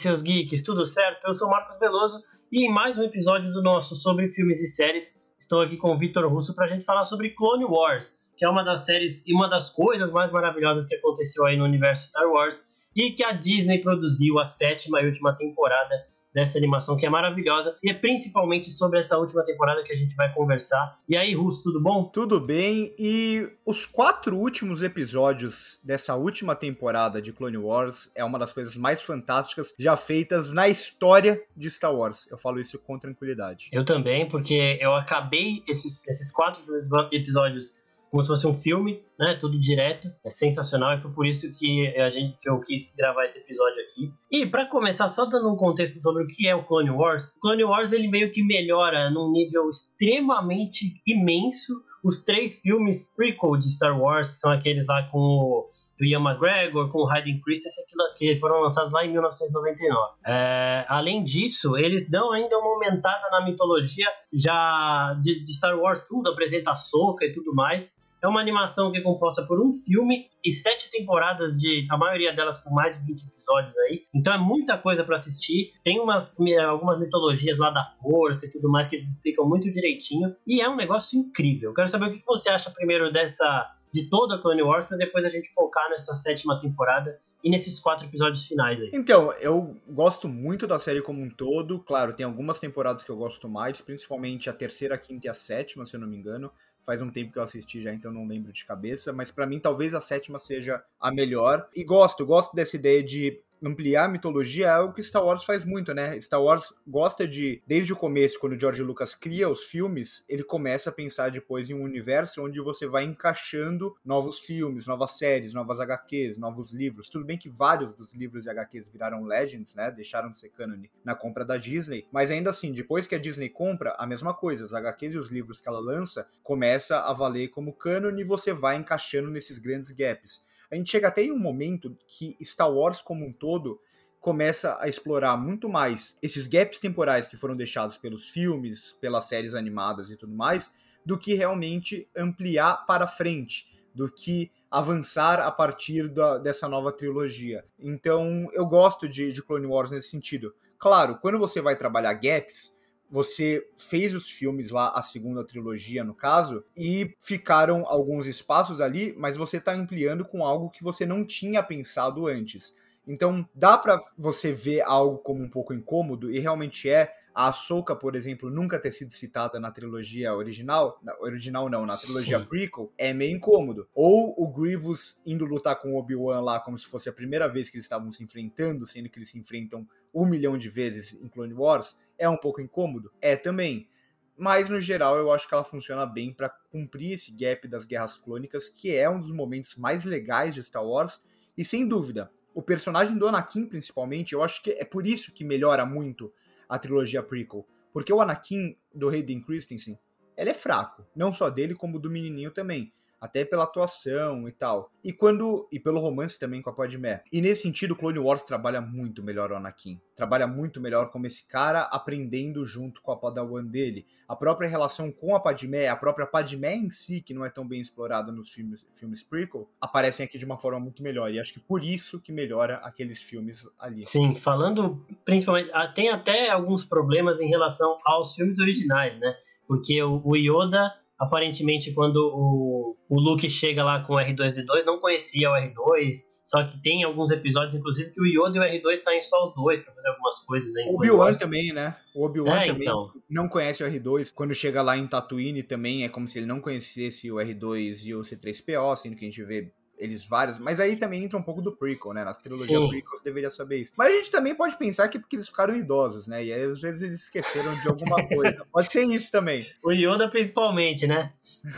seus geeks, tudo certo? Eu sou Marcos Veloso e em mais um episódio do nosso sobre filmes e séries, estou aqui com o Vitor Russo para a gente falar sobre Clone Wars, que é uma das séries e uma das coisas mais maravilhosas que aconteceu aí no universo Star Wars e que a Disney produziu a sétima e última temporada dessa animação que é maravilhosa e é principalmente sobre essa última temporada que a gente vai conversar. E aí, Russo, tudo bom? Tudo bem. E os quatro últimos episódios dessa última temporada de Clone Wars é uma das coisas mais fantásticas já feitas na história de Star Wars. Eu falo isso com tranquilidade. Eu também, porque eu acabei esses, esses quatro episódios como se fosse um filme, né? Tudo direto. É sensacional e foi por isso que a gente que eu quis gravar esse episódio aqui. E para começar, só dando um contexto sobre o que é o Clone Wars. O Clone Wars ele meio que melhora num nível extremamente imenso os três filmes prequel de Star Wars, que são aqueles lá com o Ian McGregor, com o Hayden Christensen, que foram lançados lá em 1999. É, além disso, eles dão ainda uma aumentada na mitologia já de, de Star Wars, tudo, apresenta Soca e tudo mais. É uma animação que é composta por um filme e sete temporadas de a maioria delas com mais de 20 episódios aí. Então é muita coisa para assistir. Tem umas algumas mitologias lá da força e tudo mais que eles explicam muito direitinho e é um negócio incrível. Quero saber o que você acha primeiro dessa de toda a Clone Wars para depois a gente focar nessa sétima temporada e nesses quatro episódios finais aí? Então, eu gosto muito da série como um todo. Claro, tem algumas temporadas que eu gosto mais, principalmente a terceira, a quinta e a sétima, se eu não me engano. Faz um tempo que eu assisti já, então não lembro de cabeça. Mas para mim, talvez a sétima seja a melhor. E gosto, gosto dessa ideia de ampliar a mitologia é algo que Star Wars faz muito, né? Star Wars gosta de, desde o começo, quando George Lucas cria os filmes, ele começa a pensar depois em um universo onde você vai encaixando novos filmes, novas séries, novas HQs, novos livros. Tudo bem que vários dos livros e HQs viraram Legends, né? Deixaram de ser canon na compra da Disney, mas ainda assim, depois que a Disney compra, a mesma coisa. Os HQs e os livros que ela lança começa a valer como canon e você vai encaixando nesses grandes gaps. A gente chega até em um momento que Star Wars como um todo começa a explorar muito mais esses gaps temporais que foram deixados pelos filmes, pelas séries animadas e tudo mais, do que realmente ampliar para frente, do que avançar a partir da, dessa nova trilogia. Então, eu gosto de, de Clone Wars nesse sentido. Claro, quando você vai trabalhar gaps, você fez os filmes lá, a segunda trilogia no caso, e ficaram alguns espaços ali, mas você está ampliando com algo que você não tinha pensado antes. Então dá para você ver algo como um pouco incômodo, e realmente é. A Ahsoka, por exemplo, nunca ter sido citada na trilogia original, na, original não, na trilogia Sim. prequel, é meio incômodo. Ou o Grievous indo lutar com o Obi-Wan lá como se fosse a primeira vez que eles estavam se enfrentando, sendo que eles se enfrentam um milhão de vezes em Clone Wars, é um pouco incômodo? É também. Mas no geral eu acho que ela funciona bem para cumprir esse gap das guerras clônicas, que é um dos momentos mais legais de Star Wars. E sem dúvida, o personagem do Anakin, principalmente, eu acho que é por isso que melhora muito a trilogia prequel. Porque o Anakin do Hayden Christensen, ele é fraco. Não só dele, como do menininho também até pela atuação e tal. E quando e pelo romance também com a Padmé. E nesse sentido, Clone Wars trabalha muito melhor o Anakin. Trabalha muito melhor como esse cara aprendendo junto com a Padawan dele. A própria relação com a Padmé, a própria Padmé em si, que não é tão bem explorada nos filmes, filmes prequel, aparecem aqui de uma forma muito melhor. E acho que por isso que melhora aqueles filmes ali. Sim, falando principalmente, ah, tem até alguns problemas em relação aos filmes originais, né? Porque o Yoda aparentemente quando o, o Luke chega lá com o R2D2, não conhecia o R2, só que tem alguns episódios, inclusive, que o Yoda e o R2 saem só os dois para fazer algumas coisas. O Obi-Wan também, né? O Obi-Wan é, também então. não conhece o R2. Quando chega lá em Tatooine também, é como se ele não conhecesse o R2 e o C3PO, sendo que a gente vê eles vários. Mas aí também entra um pouco do prequel, né? Nas trilogias prequel você deveria saber isso. Mas a gente também pode pensar que é porque eles ficaram idosos, né? E aí às vezes eles esqueceram de alguma coisa. pode ser isso também. O Yoda principalmente, né?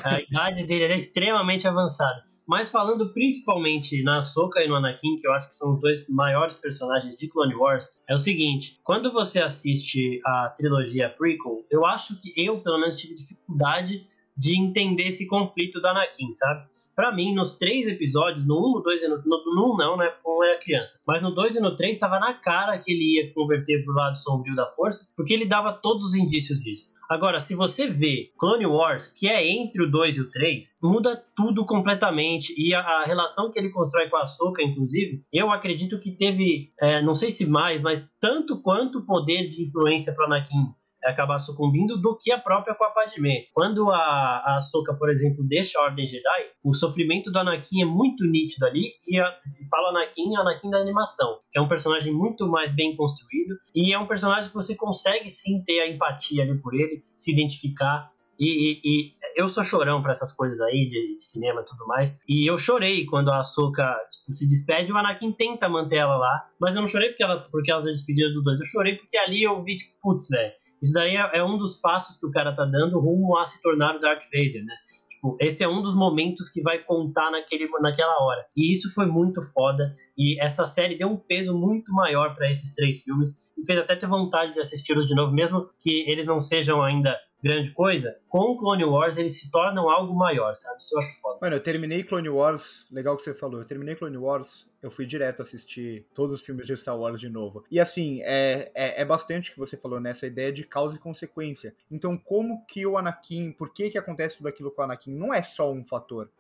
A idade dele é extremamente avançada. Mas falando principalmente na Soka e no Anakin, que eu acho que são os dois maiores personagens de Clone Wars, é o seguinte: quando você assiste a trilogia prequel, eu acho que eu, pelo menos, tive dificuldade de entender esse conflito do Anakin, sabe? Para mim, nos três episódios, no 1, no 2 e no, no, no 1 não, né? Como era criança. Mas no 2 e no 3 estava na cara que ele ia converter pro lado sombrio da força, porque ele dava todos os indícios disso. Agora, se você vê Clone Wars, que é entre o 2 e o 3, muda tudo completamente. E a, a relação que ele constrói com a Soka, inclusive, eu acredito que teve, é, não sei se mais, mas tanto quanto poder de influência para Anakin acabar sucumbindo do que a própria com a Padmé. Quando a, a Soka, por exemplo, deixa a Ordem Jedi, o sofrimento do Anakin é muito nítido ali e, a, fala Anakin, Anakin da animação, que é um personagem muito mais bem construído e é um personagem que você consegue sim ter a empatia ali por ele, se identificar e, e, e, eu sou chorão para essas coisas aí de, de, cinema e tudo mais. E eu chorei quando a Ahsoka tipo, se despede o Anakin tenta manter ela lá. Mas eu não chorei porque ela, porque ela se despedida dos dois. Eu chorei porque ali eu vi, tipo, putz, velho. Isso daí é, é, um dos passos que o cara tá dando rumo a se tornar o Darth Vader, né? Tipo, esse é um dos momentos que vai contar naquele, naquela hora. E isso foi muito foda. E essa série deu um peso muito maior para esses três filmes. E fez até ter vontade de assisti-los de novo, mesmo que eles não sejam ainda grande coisa, com Clone Wars eles se tornam algo maior, sabe? Isso eu acho foda. Mano, eu terminei Clone Wars, legal que você falou, eu terminei Clone Wars, eu fui direto assistir todos os filmes de Star Wars de novo. E assim, é, é, é bastante que você falou nessa ideia de causa e consequência. Então, como que o Anakin, por que que acontece tudo aquilo com o Anakin? Não é só um fator.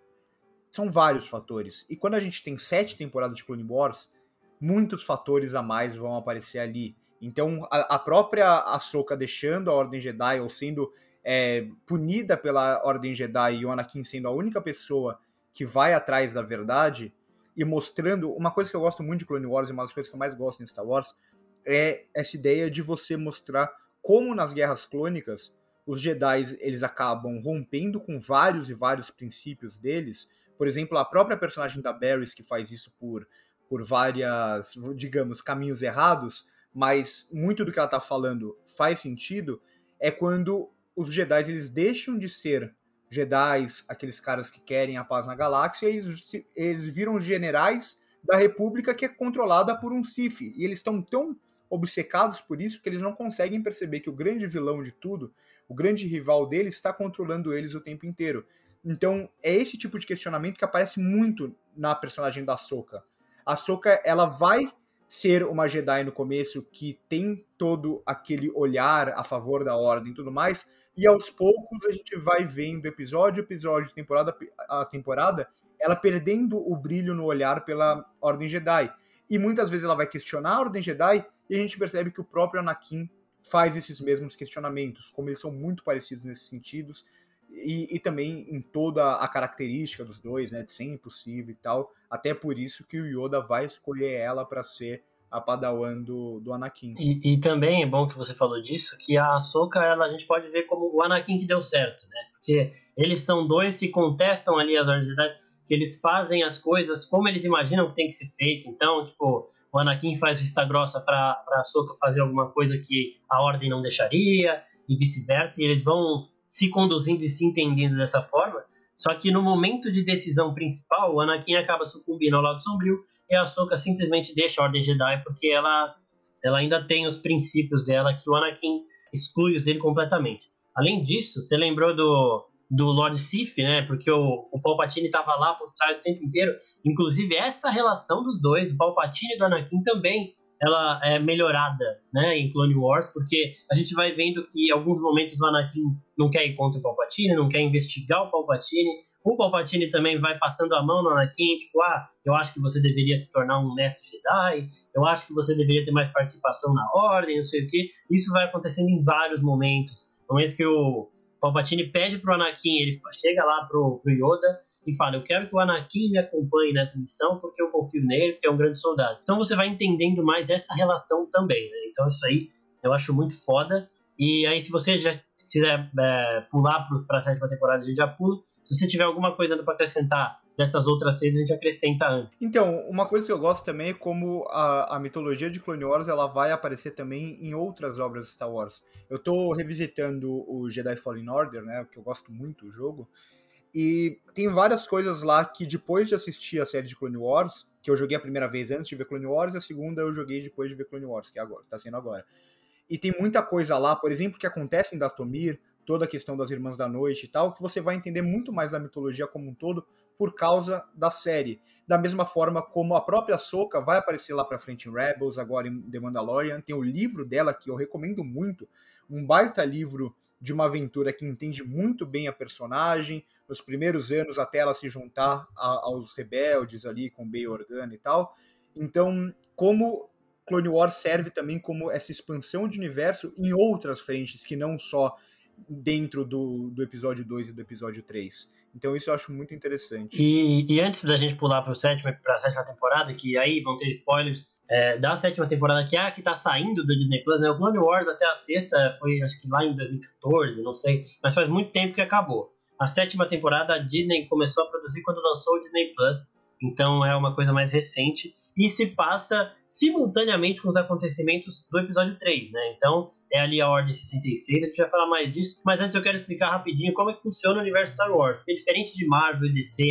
São vários fatores. E quando a gente tem sete temporadas de Clone Wars, muitos fatores a mais vão aparecer ali. Então, a, a própria Ahsoka deixando a Ordem Jedi ou sendo é, punida pela Ordem Jedi e o Anakin sendo a única pessoa que vai atrás da verdade e mostrando uma coisa que eu gosto muito de Clone Wars e uma das coisas que eu mais gosto em Star Wars é essa ideia de você mostrar como nas guerras clônicas os Jedi eles acabam rompendo com vários e vários princípios deles. Por exemplo, a própria personagem da Barrys que faz isso por por várias, digamos, caminhos errados, mas muito do que ela está falando faz sentido, é quando os Jedi eles deixam de ser Jedi, aqueles caras que querem a paz na galáxia, e eles, eles viram generais da República que é controlada por um Sith. E eles estão tão obcecados por isso que eles não conseguem perceber que o grande vilão de tudo, o grande rival deles, está controlando eles o tempo inteiro. Então, é esse tipo de questionamento que aparece muito na personagem da Soka. A Soka, ela vai ser uma Jedi no começo que tem todo aquele olhar a favor da ordem e tudo mais, e aos poucos a gente vai vendo episódio episódio, temporada a temporada, ela perdendo o brilho no olhar pela Ordem Jedi. E muitas vezes ela vai questionar a Ordem Jedi e a gente percebe que o próprio Anakin faz esses mesmos questionamentos, como eles são muito parecidos nesses sentidos, e, e, também em toda a característica dos dois, né, de ser impossível e tal. Até por isso que o Yoda vai escolher ela para ser a padawan do, do Anakin. E, e, também é bom que você falou disso, que a Ahsoka, ela, a gente pode ver como o Anakin que deu certo, né? Porque eles são dois que contestam ali as ordens que eles fazem as coisas como eles imaginam que tem que ser feito. Então, tipo, o Anakin faz vista grossa para a Ahsoka fazer alguma coisa que a ordem não deixaria, e vice-versa, e eles vão se conduzindo e se entendendo dessa forma. Só que no momento de decisão principal, o Anakin acaba sucumbindo ao lado sombrio e a Ahsoka simplesmente deixa a Ordem Jedi porque ela, ela ainda tem os princípios dela que o Anakin exclui os dele completamente. Além disso, você lembrou do, do Lord Sif, né? Porque o, o Palpatine estava lá por trás o tempo inteiro. Inclusive, essa relação dos dois, do Palpatine e do Anakin, também ela é melhorada, né, em Clone Wars, porque a gente vai vendo que em alguns momentos o Anakin não quer ir contra o Palpatine, não quer investigar o Palpatine, o Palpatine também vai passando a mão no Anakin, tipo, ah, eu acho que você deveria se tornar um mestre Jedi, eu acho que você deveria ter mais participação na Ordem, não sei o que. Isso vai acontecendo em vários momentos. Momentos que o Palpatine pede pro Anakin, ele chega lá pro, pro Yoda e fala: Eu quero que o Anakin me acompanhe nessa missão porque eu confio nele, porque é um grande soldado. Então você vai entendendo mais essa relação também, né? Então isso aí eu acho muito foda. E aí, se você já quiser é, pular para a sétima temporada, a gente já pula. Se você tiver alguma coisa para acrescentar dessas outras seis, a gente acrescenta antes. Então, uma coisa que eu gosto também é como a, a mitologia de Clone Wars ela vai aparecer também em outras obras de Star Wars. Eu estou revisitando o Jedi Fallen Order, né, porque eu gosto muito do jogo, e tem várias coisas lá que depois de assistir a série de Clone Wars, que eu joguei a primeira vez antes de ver Clone Wars, e a segunda eu joguei depois de ver Clone Wars, que é agora, tá sendo agora. E tem muita coisa lá, por exemplo, que acontece em Datomir, toda a questão das Irmãs da Noite e tal, que você vai entender muito mais a mitologia como um todo por causa da série. Da mesma forma como a própria Soca vai aparecer lá pra frente em Rebels, agora em The Mandalorian, tem o livro dela que eu recomendo muito, um baita livro de uma aventura que entende muito bem a personagem, nos primeiros anos até ela se juntar a, aos rebeldes ali com Bay Organa e tal. Então, como Clone Wars serve também como essa expansão de universo em outras frentes que não só dentro do, do episódio 2 e do episódio 3. Então isso eu acho muito interessante. E, e antes da gente pular para a sétima temporada, que aí vão ter spoilers, é, da sétima temporada que é a que tá saindo do Disney Plus, né? O Clone Wars até a sexta foi acho que lá em 2014, não sei, mas faz muito tempo que acabou. A sétima temporada a Disney começou a produzir quando lançou o Disney Plus, então é uma coisa mais recente e se passa simultaneamente com os acontecimentos do episódio 3, né? Então é ali a Ordem 66, a gente vai falar mais disso, mas antes eu quero explicar rapidinho como é que funciona o universo Star Wars, porque diferente de Marvel e DC,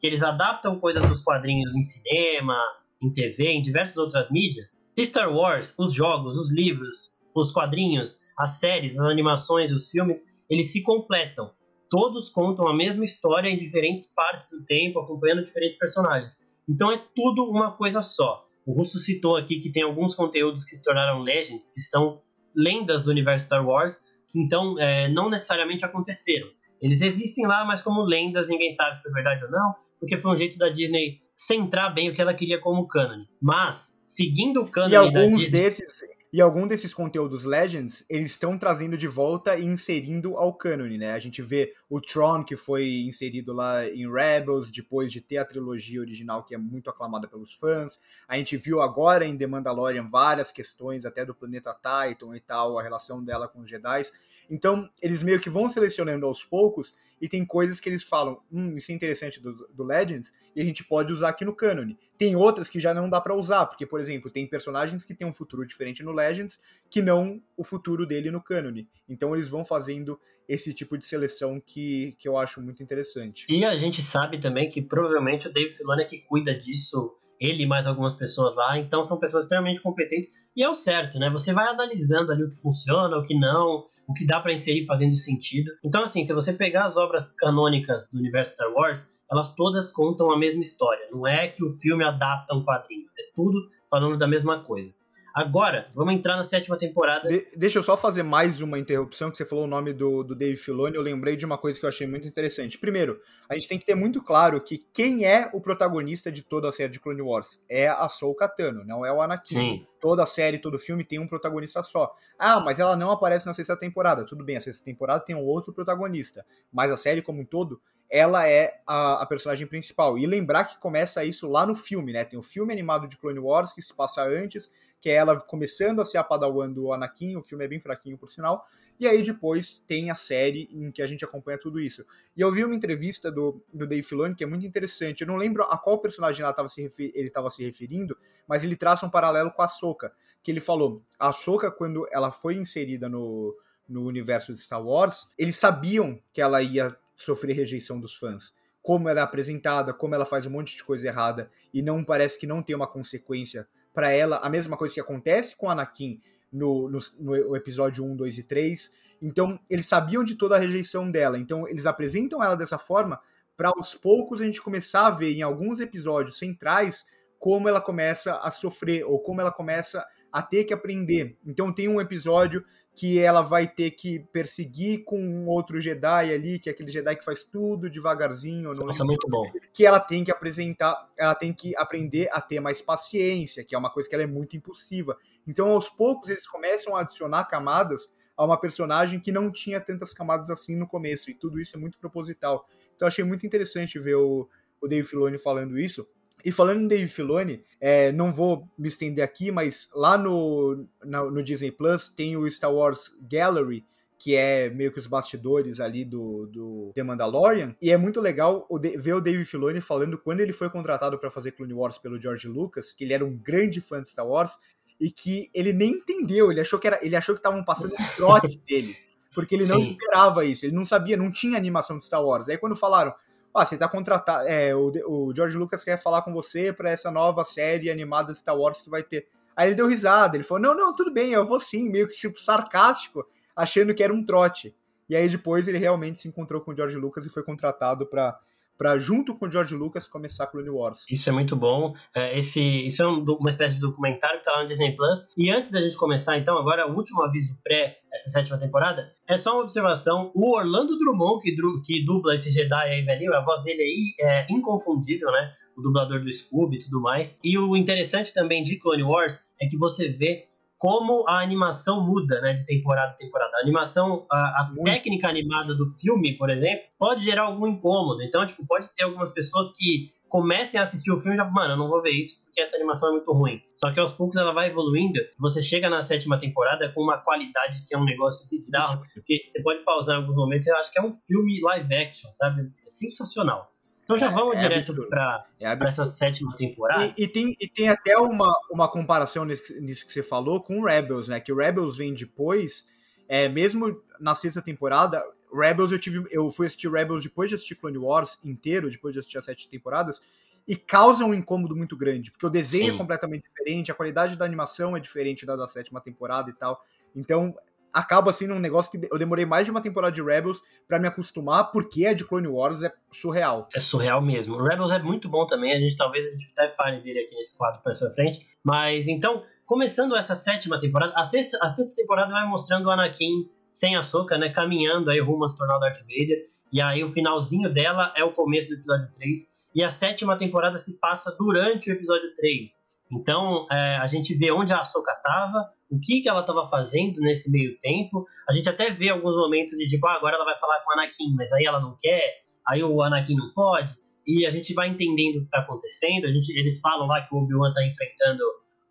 que eles adaptam coisas dos quadrinhos em cinema, em TV, em diversas outras mídias, Star Wars, os jogos, os livros, os quadrinhos, as séries, as animações, os filmes, eles se completam. Todos contam a mesma história em diferentes partes do tempo, acompanhando diferentes personagens. Então é tudo uma coisa só. O Russo citou aqui que tem alguns conteúdos que se tornaram Legends, que são lendas do universo Star Wars, que então é, não necessariamente aconteceram. Eles existem lá, mas como lendas, ninguém sabe se foi verdade ou não, porque foi um jeito da Disney centrar bem o que ela queria como canon. Mas, seguindo o canon e alguns desses e algum desses conteúdos Legends, eles estão trazendo de volta e inserindo ao canon, né? A gente vê o Tron, que foi inserido lá em Rebels, depois de ter a trilogia original, que é muito aclamada pelos fãs. A gente viu agora em The Mandalorian várias questões, até do planeta Titan e tal, a relação dela com os Jedi. Então, eles meio que vão selecionando aos poucos e tem coisas que eles falam, hum, isso é interessante do, do Legends, e a gente pode usar aqui no canon. Tem outras que já não dá para usar, porque, por exemplo, tem personagens que têm um futuro diferente no Legends que não o futuro dele no canon. Então eles vão fazendo esse tipo de seleção que, que eu acho muito interessante. E a gente sabe também que provavelmente o Dave Filoni é que cuida disso ele e mais algumas pessoas lá, então são pessoas extremamente competentes e é o certo, né? Você vai analisando ali o que funciona, o que não, o que dá para inserir fazendo sentido. Então, assim, se você pegar as obras canônicas do universo Star Wars, elas todas contam a mesma história. Não é que o filme adapta um quadrinho, é tudo falando da mesma coisa. Agora, vamos entrar na sétima temporada. De deixa eu só fazer mais uma interrupção, que você falou o nome do, do Dave Filoni, eu lembrei de uma coisa que eu achei muito interessante. Primeiro, a gente tem que ter muito claro que quem é o protagonista de toda a série de Clone Wars é a Soul Katano, não é o Anakin. Sim. Toda a série, todo filme tem um protagonista só. Ah, mas ela não aparece na sexta temporada. Tudo bem, a sexta temporada tem um outro protagonista, mas a série como um todo ela é a, a, personagem principal. E lembrar que começa isso lá no filme, né? Tem o filme animado de Clone Wars que se passa antes, que é ela começando a ser a padawan do Anakin, o filme é bem fraquinho por sinal, e aí depois tem a série em que a gente acompanha tudo isso. E eu vi uma entrevista do, do Dave Filoni que é muito interessante, eu não lembro a qual personagem ela tava se ele estava se referindo, mas ele traça um paralelo com a Soka, que ele falou, a Soka quando ela foi inserida no, no universo de Star Wars, eles sabiam que ela ia sofrer rejeição dos fãs. Como ela é apresentada, como ela faz um monte de coisa errada e não parece que não tem uma consequência para ela, a mesma coisa que acontece com Anakin no, no, no, episódio 1, 2 e 3. Então, eles sabiam de toda a rejeição dela. Então, eles apresentam ela dessa forma para aos poucos a gente começar a ver em alguns episódios centrais como ela começa a sofrer ou como ela começa a ter que aprender. Então, tem um episódio que ela vai ter que perseguir com um outro Jedi ali, que é aquele Jedi que faz tudo devagarzinho. Nossa, muito bom. Que ela tem que apresentar, ela tem que aprender a ter mais paciência, que é uma coisa que ela é muito impulsiva. Então, aos poucos, eles começam a adicionar camadas a uma personagem que não tinha tantas camadas assim no começo, e tudo isso é muito proposital. Então, achei muito interessante ver o, o Dave Filoni falando isso. E falando em Dave Filoni, é, não vou me estender aqui, mas lá no, no, no, Disney Plus tem o Star Wars Gallery, que é meio que os bastidores ali do, do The Mandalorian. E é muito legal o de, ver o Dave Filoni falando quando ele foi contratado para fazer Clone Wars pelo George Lucas, que ele era um grande fã de Star Wars, e que ele nem entendeu, ele achou que era, ele achou que estavam passando o trote dele. Porque ele não Sim. esperava isso, ele não sabia, não tinha animação de Star Wars. Aí quando falaram, ah, você tá contratado. É, o, o George Lucas quer falar com você para essa nova série animada Star Wars que vai ter. Aí ele deu risada, ele falou: não, não, tudo bem, eu vou sim, meio que tipo sarcástico, achando que era um trote. E aí depois ele realmente se encontrou com o George Lucas e foi contratado para para junto com George Lucas começar Clone Wars. Isso é muito bom. É, esse, isso é um, uma espécie de documentário que tá lá no Disney Plus. E antes da gente começar, então, agora o último aviso pré essa sétima temporada, é só uma observação. O Orlando Drummond, que, que dubla esse Jedi aí, velhinho, a voz dele aí é inconfundível, né? O dublador do Scooby e tudo mais. E o interessante também de Clone Wars é que você vê como a animação muda, né, de temporada a temporada. A animação, a, a técnica animada do filme, por exemplo, pode gerar algum incômodo. Então, tipo, pode ter algumas pessoas que comecem a assistir o filme e já, mano, eu não vou ver isso porque essa animação é muito ruim. Só que aos poucos ela vai evoluindo. Você chega na sétima temporada com uma qualidade que é um negócio bizarro, que você pode pausar em alguns momentos e eu acho que é um filme live action, sabe? É sensacional. Então já é, vamos é, direto para é essa sétima temporada. E, e, tem, e tem até uma, uma comparação nisso, nisso que você falou com o Rebels, né? Que o Rebels vem depois, é, mesmo na sexta temporada, Rebels eu tive. Eu fui assistir Rebels depois de assistir Clone Wars inteiro, depois de assistir as sete temporadas, e causa um incômodo muito grande, porque o desenho é Sim. é completamente diferente, a qualidade da animação é diferente da da sétima temporada e tal. Então, acaba sendo um negócio que eu demorei mais de uma temporada de Rebels para me acostumar, porque a de Clone Wars é surreal. É surreal mesmo. O Rebels é muito bom também, a gente talvez a gente até fale dele aqui nesse quadro mais pra frente. Mas então, começando essa sétima temporada, a sexta, a sexta temporada vai mostrando o Anakin sem a né, caminhando aí rumo a se tornar o Darth Vader. E aí o finalzinho dela é o começo do episódio 3. E a sétima temporada se passa durante o episódio 3. Então, é, a gente vê onde a Ahsoka estava, o que, que ela estava fazendo nesse meio tempo. A gente até vê alguns momentos de tipo, ah, agora ela vai falar com o Anakin, mas aí ela não quer, aí o Anakin não pode. E a gente vai entendendo o que está acontecendo. A gente, eles falam lá que o Obi-Wan está enfrentando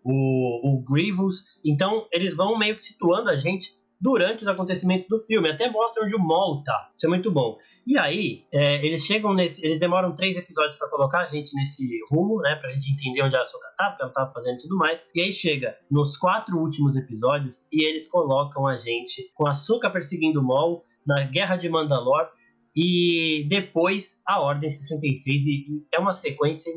o, o Grievous. Então, eles vão meio que situando a gente durante os acontecimentos do filme. Até mostra onde o Maul tá. Isso é muito bom. E aí, é, eles chegam nesse. Eles demoram três episódios para colocar a gente nesse rumo, né? Pra gente entender onde a Ahsoka tá, porque ela tava fazendo tudo mais. E aí chega nos quatro últimos episódios e eles colocam a gente com a Ahsoka perseguindo o Maul na Guerra de Mandalore. E depois a Ordem 66. E, e é uma sequência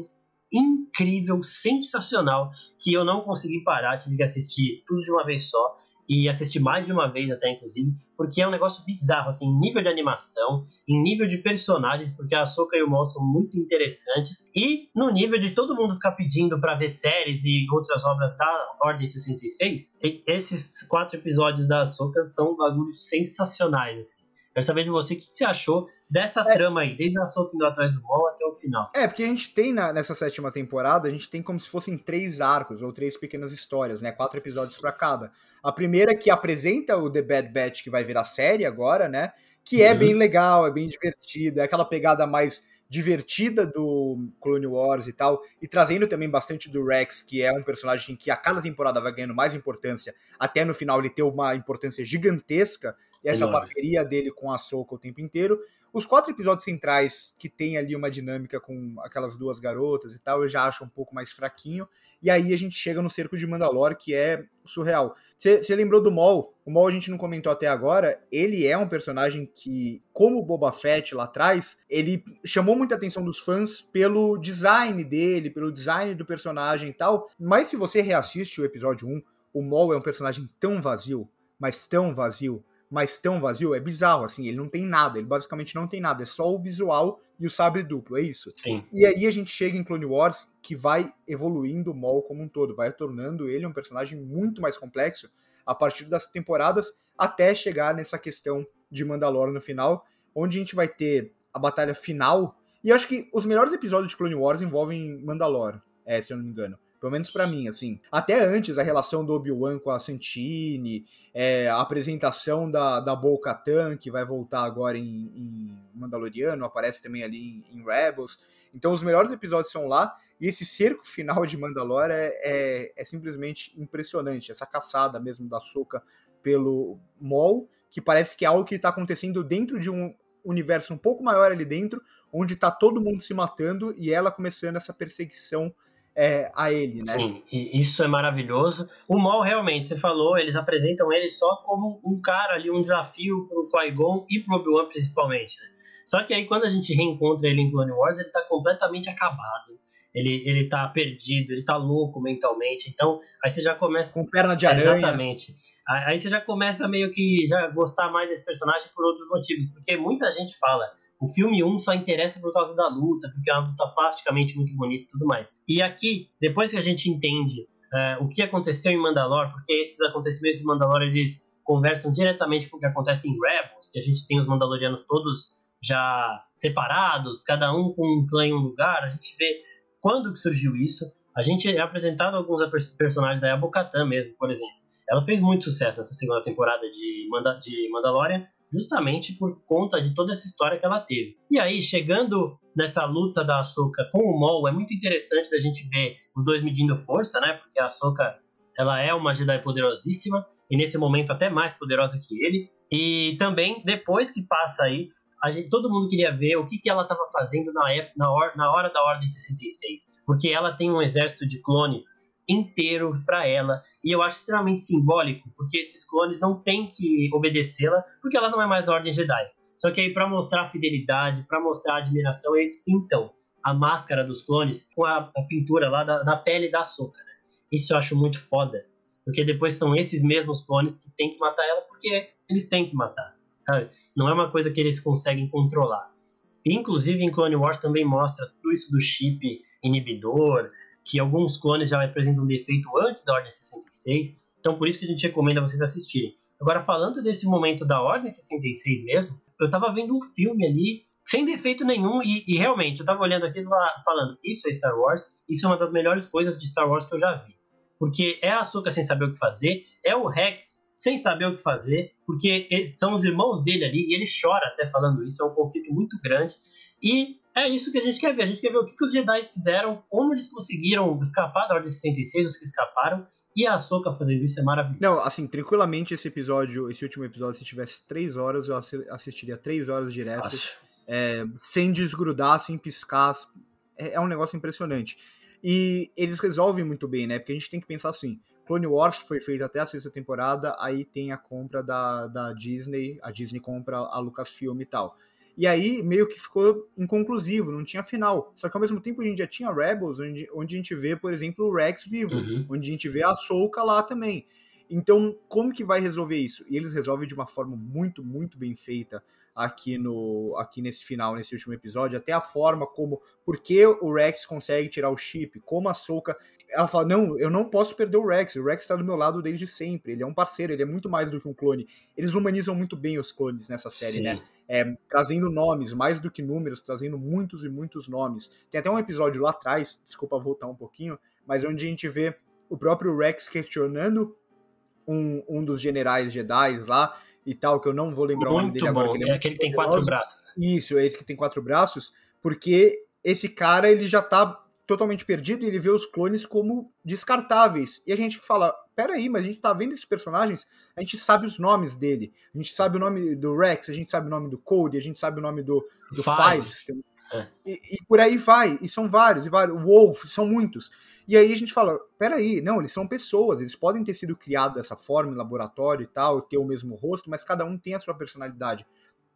incrível, sensacional, que eu não consegui parar, tive que assistir tudo de uma vez só e assisti mais de uma vez até, inclusive, porque é um negócio bizarro, assim, em nível de animação, em nível de personagens, porque a Soka e o Maul são muito interessantes, e no nível de todo mundo ficar pedindo para ver séries e outras obras da Ordem 66, esses quatro episódios da Soka são bagulhos sensacionais, assim. Quero saber de você o que você achou dessa é. trama aí, desde a Soka indo atrás do Maul até o final. É, porque a gente tem na, nessa sétima temporada, a gente tem como se fossem três arcos, ou três pequenas histórias, né? Quatro episódios para cada. A primeira que apresenta o The Bad Batch, que vai virar série agora, né? Que é uhum. bem legal, é bem divertido, é aquela pegada mais divertida do Clone Wars e tal, e trazendo também bastante do Rex, que é um personagem que a cada temporada vai ganhando mais importância, até no final ele ter uma importância gigantesca, e essa parceria dele com a Soka o tempo inteiro. Os quatro episódios centrais, que tem ali uma dinâmica com aquelas duas garotas e tal, eu já acho um pouco mais fraquinho. E aí a gente chega no cerco de Mandalore, que é surreal. Você lembrou do Maul? O Maul a gente não comentou até agora. Ele é um personagem que, como o Boba Fett lá atrás, ele chamou muita atenção dos fãs pelo design dele, pelo design do personagem e tal. Mas se você reassiste o episódio 1, o Maul é um personagem tão vazio, mas tão vazio, mas tão vazio, é bizarro, assim, ele não tem nada, ele basicamente não tem nada, é só o visual e o sabre duplo, é isso? Sim. E aí a gente chega em Clone Wars, que vai evoluindo o Maul como um todo, vai tornando ele um personagem muito mais complexo a partir das temporadas, até chegar nessa questão de Mandalore no final, onde a gente vai ter a batalha final, e acho que os melhores episódios de Clone Wars envolvem Mandalore, é, se eu não me engano. Pelo menos para mim, assim. Até antes, a relação do Obi-Wan com a Santini, é, a apresentação da, da Bo-Katan, que vai voltar agora em, em, Mandaloriano, aparece também ali em, em, Rebels. Então, os melhores episódios são lá. E esse cerco final de Mandalore é, é, é simplesmente impressionante. Essa caçada mesmo da Soca pelo Maul, que parece que é algo que está acontecendo dentro de um universo um pouco maior ali dentro, onde está todo mundo se matando e ela começando essa perseguição é, a ele, né? Sim, e isso é maravilhoso. O Maul, realmente, você falou, eles apresentam ele só como um cara ali, um desafio pro Qui-Gon e pro Obi-Wan principalmente, né? Só que aí quando a gente reencontra ele em Clone Wars, ele tá completamente acabado. Ele, ele tá perdido, ele tá louco mentalmente. Então, aí você já começa. Com perna de aranha. Exatamente. Aí você já começa meio que já gostar mais desse personagem por outros motivos. Porque muita gente fala O filme 1 só interessa por causa da luta, porque é uma luta plasticamente muito bonita e tudo mais. E aqui, depois que a gente entende uh, o que aconteceu em Mandalore, porque esses acontecimentos de Mandalore eles conversam diretamente com o que acontece em Rebels, que a gente tem os Mandalorianos todos já separados, cada um com um clã em um lugar. A gente vê quando que surgiu isso. A gente é apresentado alguns personagens da Abokatan mesmo, por exemplo. Ela fez muito sucesso nessa segunda temporada de, Manda de Mandalorian, justamente por conta de toda essa história que ela teve. E aí, chegando nessa luta da Ahsoka com o Maul, é muito interessante da gente ver os dois medindo força, né? Porque a Ahsoka, ela é uma Jedi poderosíssima, e nesse momento até mais poderosa que ele. E também, depois que passa aí, gente, todo mundo queria ver o que, que ela estava fazendo na, época, na, hora, na hora da Ordem 66. Porque ela tem um exército de clones inteiro para ela. E eu acho extremamente simbólico, porque esses clones não têm que obedecê-la, porque ela não é mais da Ordem Jedi. Só que aí, para mostrar fidelidade, para mostrar admiração, eles pintam a máscara dos clones com a, a pintura lá da, da, pele da Ahsoka. Né? Isso eu acho muito foda. Porque depois são esses mesmos clones que têm que matar ela, porque eles têm que matar. Sabe? Não é uma coisa que eles conseguem controlar. Inclusive, em Clone Wars também mostra tudo isso do chip inibidor, que alguns clones já apresentam defeito antes da Ordem 66, então por isso que a gente recomenda vocês assistirem. Agora, falando desse momento da Ordem 66 mesmo, eu tava vendo um filme ali sem defeito nenhum e, e realmente, eu tava olhando aqui falando, isso é Star Wars, isso é uma das melhores coisas de Star Wars que eu já vi. Porque é a Ahsoka sem saber o que fazer, é o Rex sem saber o que fazer, porque são os irmãos dele ali e ele chora até falando isso, é um conflito muito grande. E é isso que a gente quer ver. A gente quer ver o que, que os Jedi fizeram, como eles conseguiram escapar da Ordem 66, os que escaparam, e a Ahsoka fazendo isso é maravilhoso. Não, assim, tranquilamente esse episódio, esse último episódio, se tivesse três horas, eu assistiria três horas direto, é, sem desgrudar, sem piscar. É, é um negócio impressionante. E eles resolvem muito bem, né? Porque a gente tem que pensar assim: Clone Wars foi feito até a sexta temporada, aí tem a compra da, da Disney, a Disney compra a Lucasfilm e tal. E aí meio que ficou inconclusivo, não tinha final. Só que ao mesmo tempo a gente já tinha Rebels, onde, onde a gente vê, por exemplo, o Rex vivo, uhum. onde a gente vê a Soka lá também. Então, como que vai resolver isso? E eles resolvem de uma forma muito, muito bem feita aqui no aqui nesse final, nesse último episódio, até a forma como por que o Rex consegue tirar o chip, como a Soka, ela fala: "Não, eu não posso perder o Rex. O Rex está do meu lado desde sempre. Ele é um parceiro, ele é muito mais do que um clone". Eles humanizam muito bem os clones nessa série, Sim. né? É, trazendo nomes, mais do que números, trazendo muitos e muitos nomes. Tem até um episódio lá atrás, desculpa voltar um pouquinho, mas onde a gente vê o próprio Rex questionando um, um dos generais Jedi lá, e tal, que eu não vou lembrar muito o nome dele bom. agora. é, é aquele que tem quatro braços. Isso, é esse que tem quatro braços, porque esse cara ele já tá totalmente perdido e ele vê os clones como descartáveis. E a gente fala, peraí, mas a gente tá vendo esses personagens, a gente sabe os nomes dele. A gente sabe o nome do Rex, a gente sabe o nome do Cody, a gente sabe o nome do, do Fives. É. E, e, por aí vai, e são vários, e vários. Wolf, são muitos. E aí a gente fala, peraí, não, eles são pessoas, eles podem ter sido criados dessa forma em laboratório e tal, ter o mesmo rosto, mas cada um tem a sua personalidade.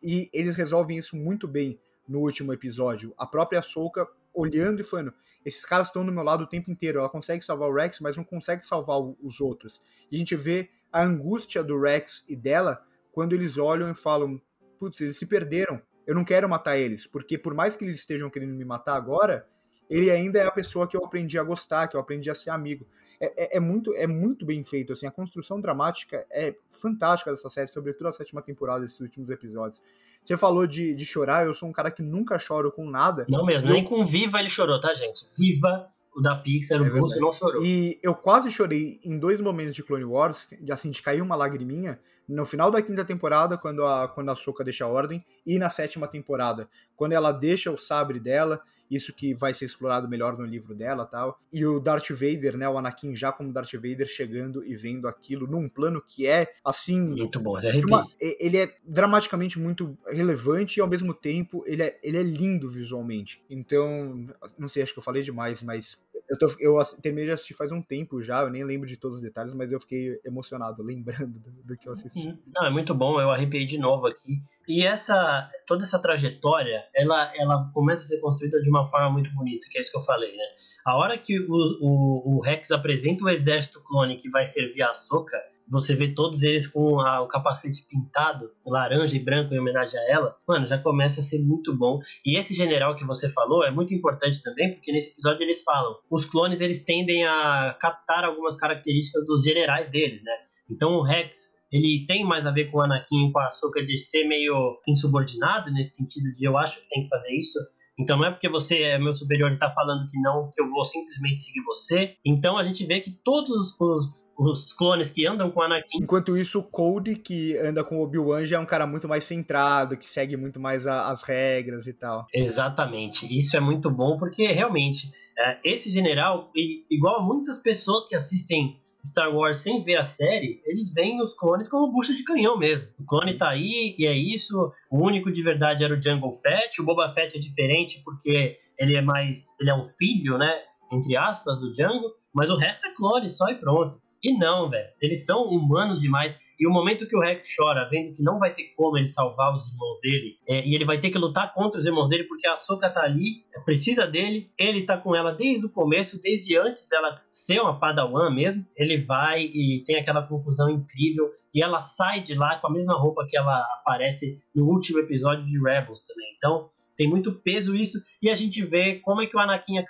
E eles resolvem isso muito bem no último episódio. A própria Soka olhando e falando, esses caras estão do meu lado o tempo inteiro, ela consegue salvar o Rex, mas não consegue salvar os outros. E a gente vê a angústia do Rex e dela quando eles olham e falam, putz, eles se perderam, eu não quero matar eles, porque por mais que eles estejam querendo me matar agora, ele ainda é a pessoa que eu aprendi a gostar, que eu aprendi a ser amigo. É, é, é, muito, é muito bem feito, assim, a construção dramática é fantástica dessa série, sobretudo a sétima temporada, desses últimos episódios. Você falou de, de chorar, eu sou um cara que nunca choro com nada. Não mesmo, eu... nem com Viva ele chorou, tá, gente? Viva o da Pixar, o é Russo não chorou. E eu quase chorei em dois momentos de Clone Wars, de, assim, de cair uma lagriminha, no final da quinta temporada, quando a, quando a Soka deixa a ordem, e na sétima temporada, quando ela deixa o sabre dela isso que vai ser explorado melhor no livro dela tal. E o Darth Vader, né, o Anakin já como Darth Vader chegando e vendo aquilo num plano que é assim, muito bom, é uma, ele é dramaticamente muito relevante e ao mesmo tempo ele é, ele é lindo visualmente. Então, não sei, acho que eu falei demais, mas eu, tô, eu terminei de assistir faz um tempo já, eu nem lembro de todos os detalhes, mas eu fiquei emocionado lembrando do, do que eu assisti. Uhum. Não, é muito bom, eu arrepiei de novo aqui. E essa, toda essa trajetória, ela, ela começa a ser construída de uma forma muito bonita, que é isso que eu falei, né? A hora que o, o, o Rex apresenta o exército clone que vai servir a Soka, você vê todos eles com a, o capacete pintado, laranja e branco em homenagem a ela, mano, já começa a ser muito bom. E esse general que você falou é muito importante também, porque nesse episódio eles falam, os clones eles tendem a captar algumas características dos generais deles, né? Então o Rex ele tem mais a ver com o Anakin com a Ahsoka de ser meio insubordinado nesse sentido de eu acho que tem que fazer isso, então não é porque você é meu superior e tá falando que não, que eu vou simplesmente seguir você. Então a gente vê que todos os, os clones que andam com Anakin. Enquanto isso, o Cody, que anda com Obi-Wan, já é um cara muito mais centrado, que segue muito mais a, as regras e tal. Exatamente. Isso é muito bom porque realmente é, esse general, igual a muitas pessoas que assistem Star Wars sem ver a série, eles veem os clones como bucha de canhão mesmo. O clone tá aí e é isso. O único de verdade era o Jungle Fett. O Boba Fett é diferente porque ele é mais. ele é um filho, né? Entre aspas, do Jungle. Mas o resto é clone só e pronto. E não, velho. Eles são humanos demais. E o momento que o Rex chora, vendo que não vai ter como ele salvar os irmãos dele, é, e ele vai ter que lutar contra os irmãos dele, porque a Soka tá ali, é, precisa dele, ele tá com ela desde o começo, desde antes dela ser uma Padawan mesmo. Ele vai e tem aquela conclusão incrível, e ela sai de lá com a mesma roupa que ela aparece no último episódio de Rebels também. Então, tem muito peso isso, e a gente vê como é que o Anakin é,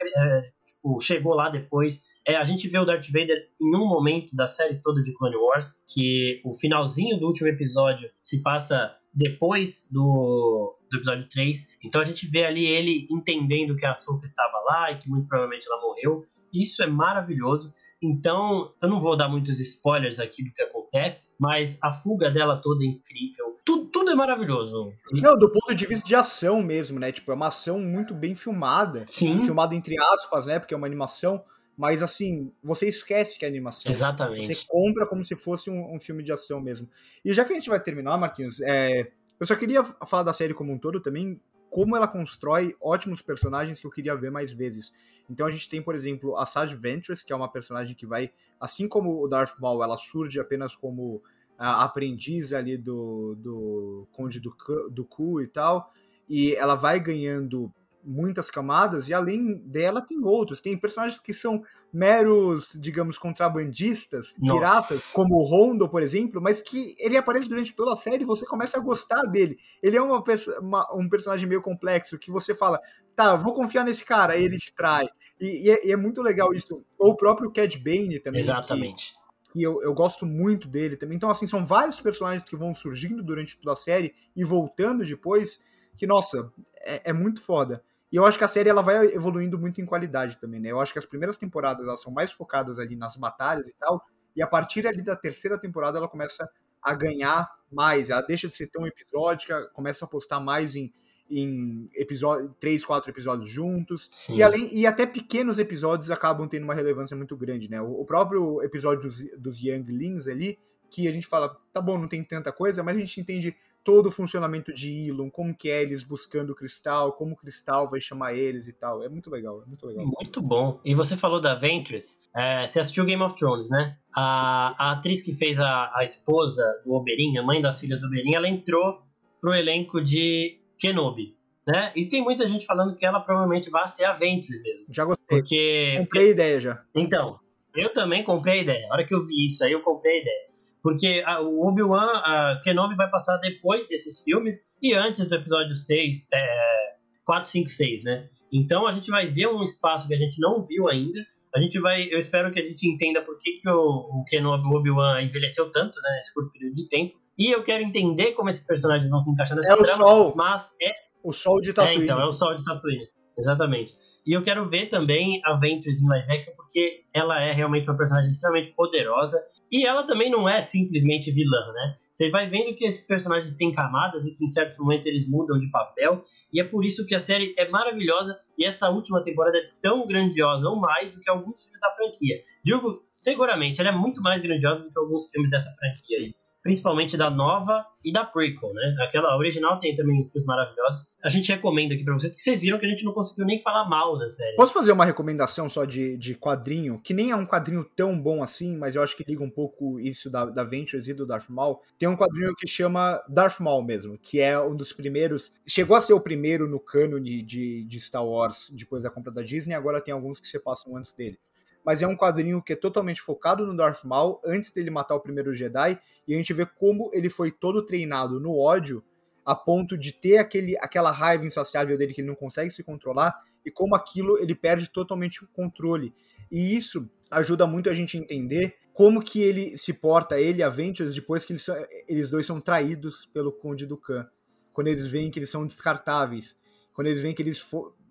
tipo, chegou lá depois é, a gente vê o Darth Vader em um momento da série toda de Clone Wars, que o finalzinho do último episódio se passa depois do, do episódio 3. Então a gente vê ali ele entendendo que a Ahsoka estava lá e que muito provavelmente ela morreu. Isso é maravilhoso. Então, eu não vou dar muitos spoilers aqui do que acontece, mas a fuga dela toda é incrível. Tudo, tudo é maravilhoso. Não, do ponto de vista de ação mesmo, né? Tipo, é uma ação muito bem filmada. Sim. Filmada entre aspas, né? Porque é uma animação. Mas assim, você esquece que é animação. Exatamente. Você compra como se fosse um, um filme de ação mesmo. E já que a gente vai terminar, Marquinhos, é, eu só queria falar da série como um todo também, como ela constrói ótimos personagens que eu queria ver mais vezes. Então a gente tem, por exemplo, a Sage Ventress, que é uma personagem que vai, assim como o Darth Maul, ela surge apenas como aprendiz ali do, do Conde do, do Ku e tal, e ela vai ganhando muitas camadas, e além dela tem outros. Tem personagens que são meros, digamos, contrabandistas, Nossa. piratas, como o Rondo, por exemplo, mas que ele aparece durante toda a série e você começa a gostar dele. Ele é uma, uma, um personagem meio complexo que você fala, tá, vou confiar nesse cara, ele te trai. E, e, é, e é, muito legal isso. Ou o próprio Cad Bane também. Exatamente. Que, eu, eu gosto muito dele também. Então, assim, são vários personagens que vão surgindo durante toda a série e voltando depois, que, nossa, é, é muito foda. E eu acho que a série ela vai evoluindo muito em qualidade também, né? Eu acho que as primeiras temporadas elas são mais focadas ali nas batalhas e tal, e a partir ali da terceira temporada ela começa a ganhar mais, ela deixa de ser tão episódica, começa a postar mais em, em episódio, três, quatro episódios juntos. Sim. E, além, e até pequenos episódios acabam tendo uma relevância muito grande, né? O, o próprio episódio dos, dos Younglings ali, que a gente fala, tá bom, não tem tanta coisa, mas a gente entende todo o funcionamento de Elon, como que é eles buscando o cristal, como o cristal vai chamar eles e tal. É muito legal, é muito legal. Muito bom. E você falou da Ventress, é, você assistiu Game of Thrones, né? A, a atriz que fez a, a esposa do Oberyn, a mãe das filhas do Oberyn, ela entrou pro elenco de Kenobi. Né? E tem muita gente falando que ela provavelmente vai ser a Ventress mesmo. Já gostei. Porque... Comprei a ideia já. Então, eu também comprei a ideia. A hora que eu vi isso aí, eu comprei a ideia. Porque a, o Obi-Wan, a Kenobi vai passar depois desses filmes e antes do episódio 6, é, 4, 5, 6, né? Então a gente vai ver um espaço que a gente não viu ainda. A gente vai, eu espero que a gente entenda por que, que o, o Kenobi, o Obi-Wan envelheceu tanto, né, nesse curto período de tempo. E eu quero entender como esses personagens vão se encaixar nessa é trama, o sol. mas é o sol de Tatooine. É, então, é o sol de Tatooine. Exatamente. E eu quero ver também a Ventress em live action, porque ela é realmente uma personagem extremamente poderosa e ela também não é simplesmente vilã, né? Você vai vendo que esses personagens têm camadas e que em certos momentos eles mudam de papel. E é por isso que a série é maravilhosa e essa última temporada é tão grandiosa ou mais do que alguns filmes da franquia. Digo, seguramente, ela é muito mais grandiosa do que alguns filmes dessa franquia aí principalmente da nova e da prequel, né? Aquela original tem também filmes maravilhosos. A gente recomenda aqui pra vocês, porque vocês viram que a gente não conseguiu nem falar mal da série. Posso fazer uma recomendação só de, de quadrinho, que nem é um quadrinho tão bom assim, mas eu acho que liga um pouco isso da, da Ventures e do Darth Maul. Tem um quadrinho que chama Darth Maul mesmo, que é um dos primeiros. Chegou a ser o primeiro no cânone de, de Star Wars depois da compra da Disney, agora tem alguns que se passam antes dele mas é um quadrinho que é totalmente focado no Darth Maul antes dele matar o primeiro Jedi, e a gente vê como ele foi todo treinado no ódio a ponto de ter aquele, aquela raiva insaciável dele que ele não consegue se controlar e como aquilo ele perde totalmente o controle. E isso ajuda muito a gente a entender como que ele se porta, ele e a Ventress, depois que eles, eles dois são traídos pelo Conde do Khan. Quando eles veem que eles são descartáveis. Quando eles veem que eles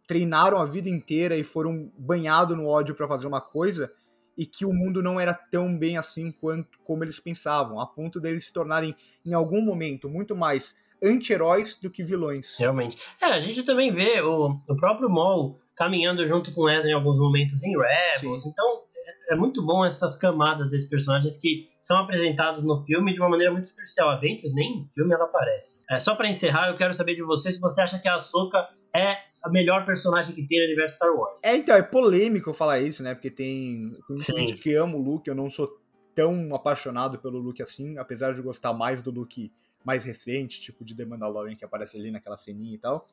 treinaram a vida inteira e foram banhados no ódio para fazer uma coisa e que o mundo não era tão bem assim quanto como eles pensavam, a ponto deles se tornarem em algum momento muito mais anti-heróis do que vilões. Realmente. É, a gente também vê o, o próprio Maul caminhando junto com Ezra em alguns momentos em Rebels. Sim. Então, é, é muito bom essas camadas desses personagens que são apresentados no filme de uma maneira muito superficial. A Ventress, nem no filme ela aparece. É, só para encerrar, eu quero saber de você se você acha que a Ahsoka é a melhor personagem que tem no universo Star Wars. É, então, é polêmico falar isso, né? Porque tem gente que ama o Luke, eu não sou tão apaixonado pelo Luke assim, apesar de gostar mais do Luke mais recente, tipo de The Mandalorian que aparece ali naquela ceninha e tal.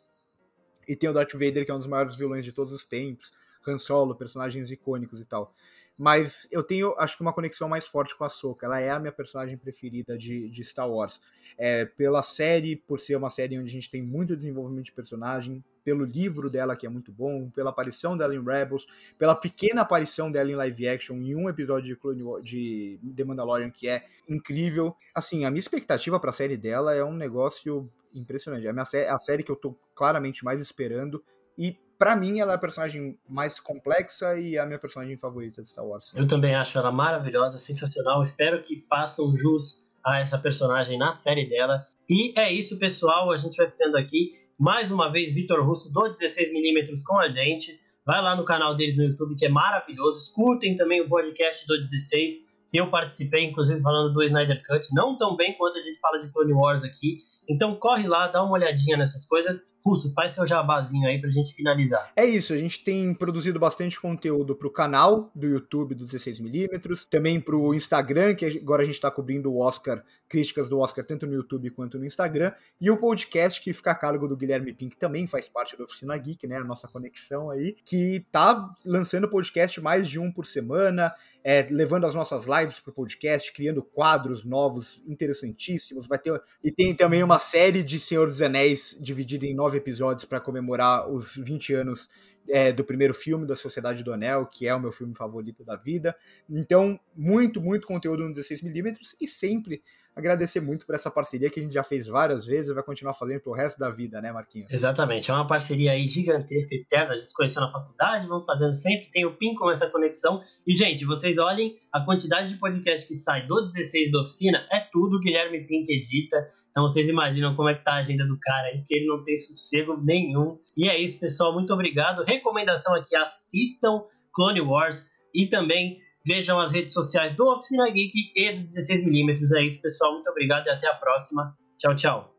E tem o Darth Vader, que é um dos maiores vilões de todos os tempos. Han Solo, personagens icônicos e tal. Mas eu tenho, acho que uma conexão mais forte com a Soka. Ela é a minha personagem preferida de, de Star Wars. É, pela série, por ser uma série onde a gente tem muito desenvolvimento de personagem, pelo livro dela que é muito bom, pela aparição dela em Rebels, pela pequena aparição dela em live action em um episódio de, Clone War, de The Mandalorian que é incrível. Assim, a minha expectativa para a série dela é um negócio impressionante. É a, minha, a série que eu tô claramente mais esperando e para mim, ela é a personagem mais complexa e a minha personagem favorita de Star Wars. Eu também acho ela maravilhosa, sensacional. Espero que façam jus a essa personagem na série dela. E é isso, pessoal. A gente vai ficando aqui. Mais uma vez, Vitor Russo do 16mm com a gente. Vai lá no canal deles no YouTube, que é maravilhoso. Escutem também o podcast do 16, que eu participei, inclusive, falando do Snyder Cut. Não tão bem quanto a gente fala de Clone Wars aqui. Então corre lá, dá uma olhadinha nessas coisas. Russo, faz seu jabazinho aí pra gente finalizar. É isso, a gente tem produzido bastante conteúdo pro canal do YouTube do 16mm, também pro Instagram, que agora a gente tá cobrindo o Oscar, críticas do Oscar tanto no YouTube quanto no Instagram, e o podcast que fica a cargo do Guilherme Pink, também faz parte da Oficina Geek, né, a nossa conexão aí, que tá lançando podcast mais de um por semana, é, levando as nossas lives pro podcast, criando quadros novos interessantíssimos, vai ter e tem também uma série de Senhor dos Anéis dividida em nove episódios para comemorar os 20 anos é, do primeiro filme da Sociedade do Anel, que é o meu filme favorito da vida. Então, muito, muito conteúdo no 16mm e sempre agradecer muito por essa parceria que a gente já fez várias vezes e vai continuar fazendo pro resto da vida, né, Marquinhos? Exatamente, é uma parceria aí gigantesca, eterna, a gente se conheceu na faculdade, vamos fazendo sempre, tem o PIN com essa conexão. E, gente, vocês olhem a quantidade de podcast que sai do 16 da oficina, é tudo o Guilherme Pin que edita, então vocês imaginam como é que tá a agenda do cara aí, porque ele não tem sossego nenhum. E é isso, pessoal, muito obrigado. Recomendação aqui, assistam Clone Wars e também Vejam as redes sociais do Oficina Geek e do 16mm. É isso, pessoal. Muito obrigado e até a próxima. Tchau, tchau.